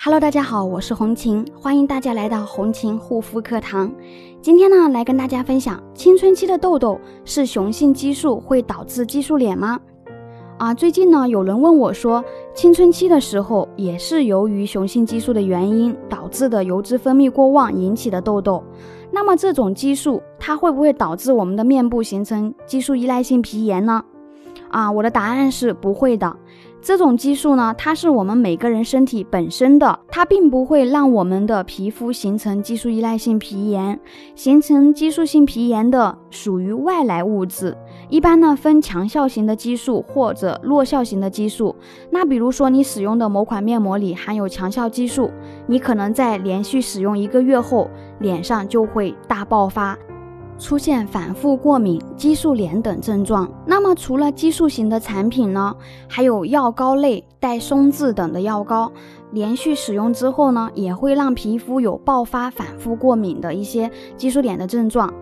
Hello，大家好，我是红琴，欢迎大家来到红琴护肤课堂。今天呢，来跟大家分享，青春期的痘痘是雄性激素会导致激素脸吗？啊，最近呢，有人问我说，青春期的时候也是由于雄性激素的原因导致的油脂分泌过旺引起的痘痘，那么这种激素它会不会导致我们的面部形成激素依赖性皮炎呢？啊，我的答案是不会的。这种激素呢，它是我们每个人身体本身的，它并不会让我们的皮肤形成激素依赖性皮炎。形成激素性皮炎的属于外来物质，一般呢分强效型的激素或者弱效型的激素。那比如说你使用的某款面膜里含有强效激素，你可能在连续使用一个月后，脸上就会大爆发。出现反复过敏、激素脸等症状。那么，除了激素型的产品呢，还有药膏类带松质等的药膏，连续使用之后呢，也会让皮肤有爆发、反复过敏的一些激素脸的症状。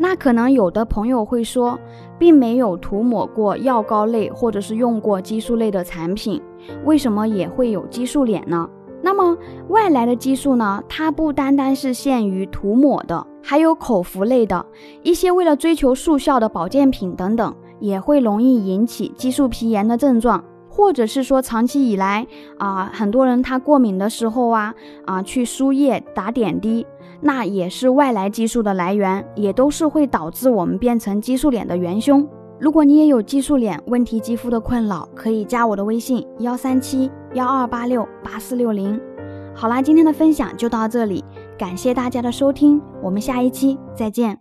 那可能有的朋友会说，并没有涂抹过药膏类或者是用过激素类的产品，为什么也会有激素脸呢？那么外来的激素呢？它不单单是限于涂抹的，还有口服类的一些为了追求速效的保健品等等，也会容易引起激素皮炎的症状，或者是说长期以来啊，很多人他过敏的时候啊啊去输液打点滴，那也是外来激素的来源，也都是会导致我们变成激素脸的元凶。如果你也有激素脸问题肌肤的困扰，可以加我的微信幺三七幺二八六八四六零。好啦，今天的分享就到这里，感谢大家的收听，我们下一期再见。